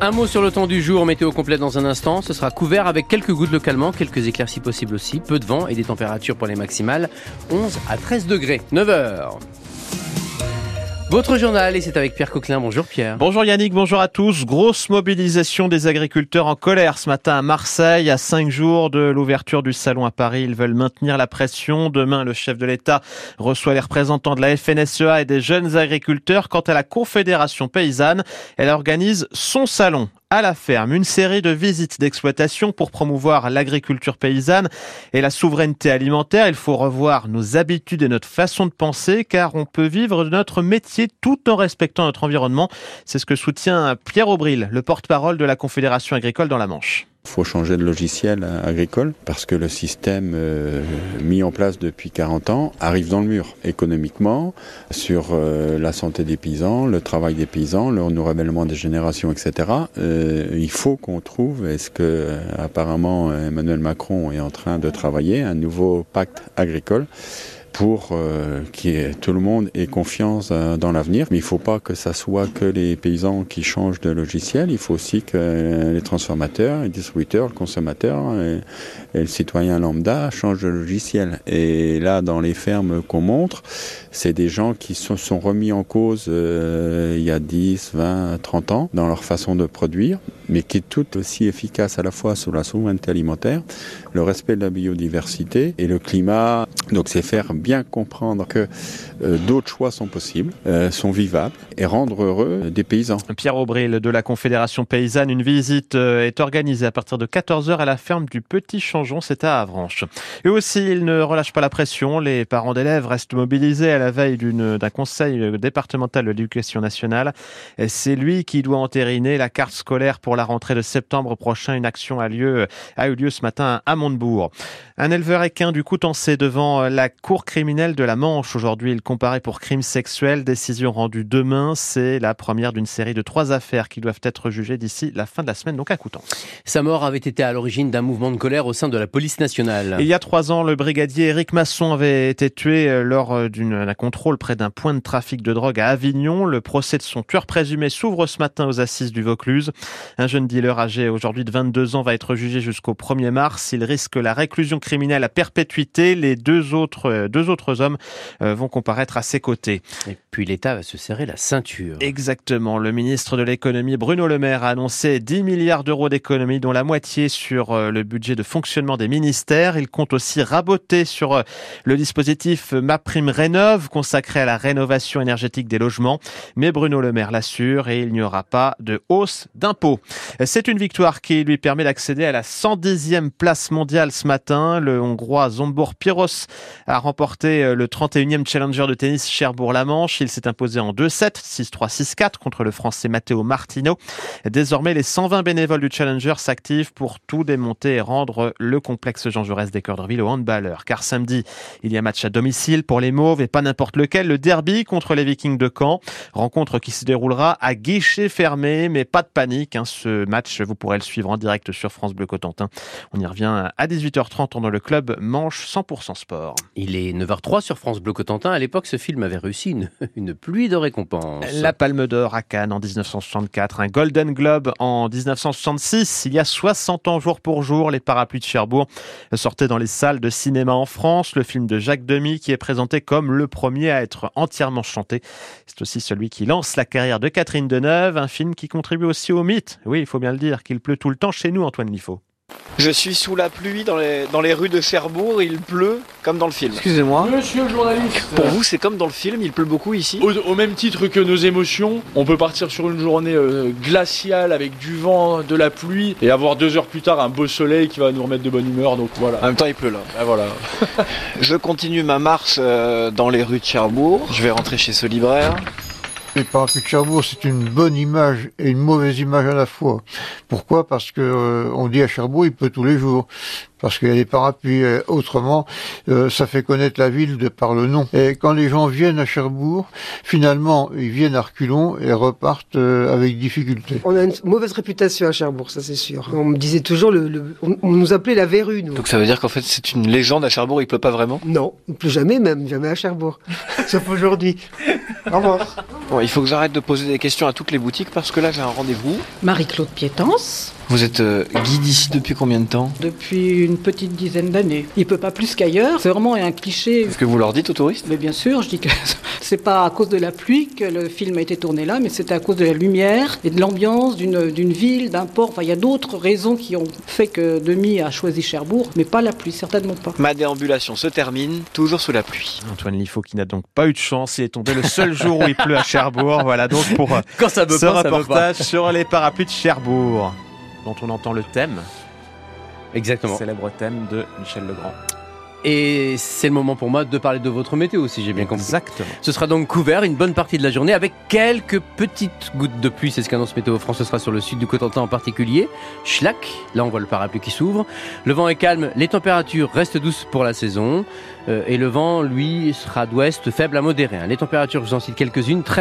Un mot sur le temps du jour, météo complet dans un instant. Ce sera couvert avec quelques gouttes localement, quelques éclaircies possibles aussi, peu de vent et des températures pour les maximales 11 à 13 degrés. 9h. Votre journal, et c'est avec Pierre Coquelin. Bonjour Pierre. Bonjour Yannick, bonjour à tous. Grosse mobilisation des agriculteurs en colère ce matin à Marseille. À cinq jours de l'ouverture du salon à Paris, ils veulent maintenir la pression. Demain, le chef de l'État reçoit les représentants de la FNSEA et des jeunes agriculteurs. Quant à la Confédération paysanne, elle organise son salon à la ferme, une série de visites d'exploitation pour promouvoir l'agriculture paysanne et la souveraineté alimentaire. Il faut revoir nos habitudes et notre façon de penser car on peut vivre de notre métier tout en respectant notre environnement. C'est ce que soutient Pierre Aubril, le porte-parole de la Confédération agricole dans la Manche. Il faut changer de logiciel agricole parce que le système euh, mis en place depuis 40 ans arrive dans le mur économiquement, sur euh, la santé des paysans, le travail des paysans, le renouvellement des générations, etc. Euh, il faut qu'on trouve, est-ce que apparemment Emmanuel Macron est en train de travailler, un nouveau pacte agricole pour euh, que tout le monde ait confiance euh, dans l'avenir. Mais il ne faut pas que ça soit que les paysans qui changent de logiciel. Il faut aussi que les transformateurs, les distributeurs, le consommateur et, le citoyen lambda changent de logiciel. Et là, dans les fermes qu'on montre, c'est des gens qui se sont remis en cause euh, il y a 10, 20, 30 ans dans leur façon de produire, mais qui est tout aussi efficace à la fois sur la souveraineté alimentaire, le respect de la biodiversité et le climat. Donc c'est faire bien comprendre que euh, d'autres choix sont possibles, euh, sont vivables et rendre heureux des paysans. Pierre Aubril de la Confédération paysanne, une visite euh, est organisée à partir de 14h à la ferme du Petit Changeon, c'est à Avranches. Et aussi, il ne relâche pas la pression, les parents d'élèves restent mobilisés à la veille d'un conseil départemental de l'éducation nationale. C'est lui qui doit entériner la carte scolaire pour la rentrée de septembre prochain. Une action a, lieu, a eu lieu ce matin à Montebourg. Un éleveur équin du Coutancé devant la cour criminelle de la Manche. Aujourd'hui, il comparé pour crime sexuel. Décision rendue demain. C'est la première d'une série de trois affaires qui doivent être jugées d'ici la fin de la semaine, donc à Coutances. Sa mort avait été à l'origine d'un mouvement de colère au sein de la police nationale. Il y a trois ans, le brigadier Éric Masson avait été tué euh, lors euh, d'un contrôle près d'un point de trafic de drogue à Avignon. Le procès de son tueur présumé s'ouvre ce matin aux assises du Vaucluse. Un jeune dealer âgé aujourd'hui de 22 ans va être jugé jusqu'au 1er mars. Il risque la réclusion criminelle à perpétuité. Les deux autres, euh, deux autres hommes vont comparaître à ses côtés. Et puis l'État va se serrer la ceinture. Exactement. Le ministre de l'économie Bruno Le Maire a annoncé 10 milliards d'euros d'économies, dont la moitié sur euh, le budget de fonctionnement des ministères. Il compte aussi raboter sur euh, le dispositif MaPrimeRénov consacré à la rénovation énergétique des logements. Mais Bruno Le Maire l'assure et il n'y aura pas de hausse d'impôts. C'est une victoire qui lui permet d'accéder à la 110e place mondiale ce matin. Le Hongrois Zombor Piros a remporté euh, le 31e challenger de tennis Cherbourg-la-Manche. Il s'est imposé en 2-7, 6-3, 6-4 contre le français Matteo Martino. Désormais, les 120 bénévoles du challenger s'activent pour tout démonter et rendre le complexe Jean Jaurès d'Écordreville au handballeur. Car samedi, il y a match à domicile pour les Mauves et pas n'importe lequel, le derby contre les Vikings de Caen. Rencontre qui se déroulera à guichet fermé, mais pas de panique. Hein. Match, vous pourrez le suivre en direct sur France Bleu Cotentin. On y revient à 18h30 dans le club Manche 100% Sport. Il est 9h03 sur France Bleu Cotentin. À l'époque, ce film avait réussi une, une pluie de récompenses. La Palme d'Or à Cannes en 1964, un Golden Globe en 1966. Il y a 60 ans jour pour jour, les parapluies de Cherbourg sortaient dans les salles de cinéma en France. Le film de Jacques Demy qui est présenté comme le premier à être entièrement chanté. C'est aussi celui qui lance la carrière de Catherine Deneuve, un film qui contribue aussi au mythe. Oui, il faut bien le dire, qu'il pleut tout le temps chez nous, Antoine Liffaut. Je suis sous la pluie dans les, dans les rues de Cherbourg, il pleut comme dans le film. Excusez-moi. Monsieur le journaliste. Pour vous, c'est comme dans le film, il pleut beaucoup ici au, même titre que nos émotions, on peut partir sur une journée euh, glaciale avec du vent, de la pluie, et avoir deux heures plus tard un beau soleil qui va nous remettre de bonne humeur, donc voilà. En même temps, il pleut là. Ben voilà. Je continue ma marche euh, dans les rues de Cherbourg. Je vais rentrer chez ce libraire. Les parapluies de Cherbourg, c'est une bonne image et une mauvaise image à la fois. Pourquoi? Parce que euh, on dit à Cherbourg, il peut tous les jours. Parce qu'il y a des parapluies. Autrement, euh, ça fait connaître la ville de par le nom. Et quand les gens viennent à Cherbourg, finalement, ils viennent à reculons et repartent euh, avec difficulté. On a une mauvaise réputation à Cherbourg, ça c'est sûr. On me disait toujours, le, le- on, on nous appelait la verrue, nous. Donc ça veut dire qu'en fait c'est une légende à Cherbourg, il pleut pas vraiment? Non, plus jamais même, jamais à Cherbourg. Sauf aujourd'hui. Au revoir. Bon, il faut que j'arrête de poser des questions à toutes les boutiques parce que là j'ai un rendez-vous. Marie-Claude Piétance, Vous êtes euh, guide ici depuis combien de temps depuis une petite dizaine d'années. Il peut pas plus qu'ailleurs. C'est vraiment un cliché. Est-ce que vous leur dites aux touristes? Mais bien sûr, je dis que c'est pas à cause de la pluie que le film a été tourné là, mais c'est à cause de la lumière et de l'ambiance d'une d'une ville, d'un port. Enfin, il y a d'autres raisons qui ont fait que Demi a choisi Cherbourg, mais pas la pluie, certainement pas. Ma déambulation se termine toujours sous la pluie. Antoine Liffaut qui n'a donc pas eu de chance, il est tombé le seul jour où il pleut à Cherbourg. Voilà donc pour euh, Quand ça veut ce pas, ça veut pas. reportage sur les parapluies de Cherbourg, dont on entend le thème, Exactement. célèbre thème de Michel Legrand. Et c'est le moment pour moi de parler de votre météo, si j'ai bien compris. Exactement. Ce sera donc couvert une bonne partie de la journée avec quelques petites gouttes de pluie. C'est ce qu'annonce Météo France. Ce sera sur le sud du Cotentin en particulier. Schlack. Là, on voit le parapluie qui s'ouvre. Le vent est calme. Les températures restent douces pour la saison. Euh, et le vent, lui, sera d'ouest faible à modéré. hein. Les températures, je vous en cite quelques-unes. 13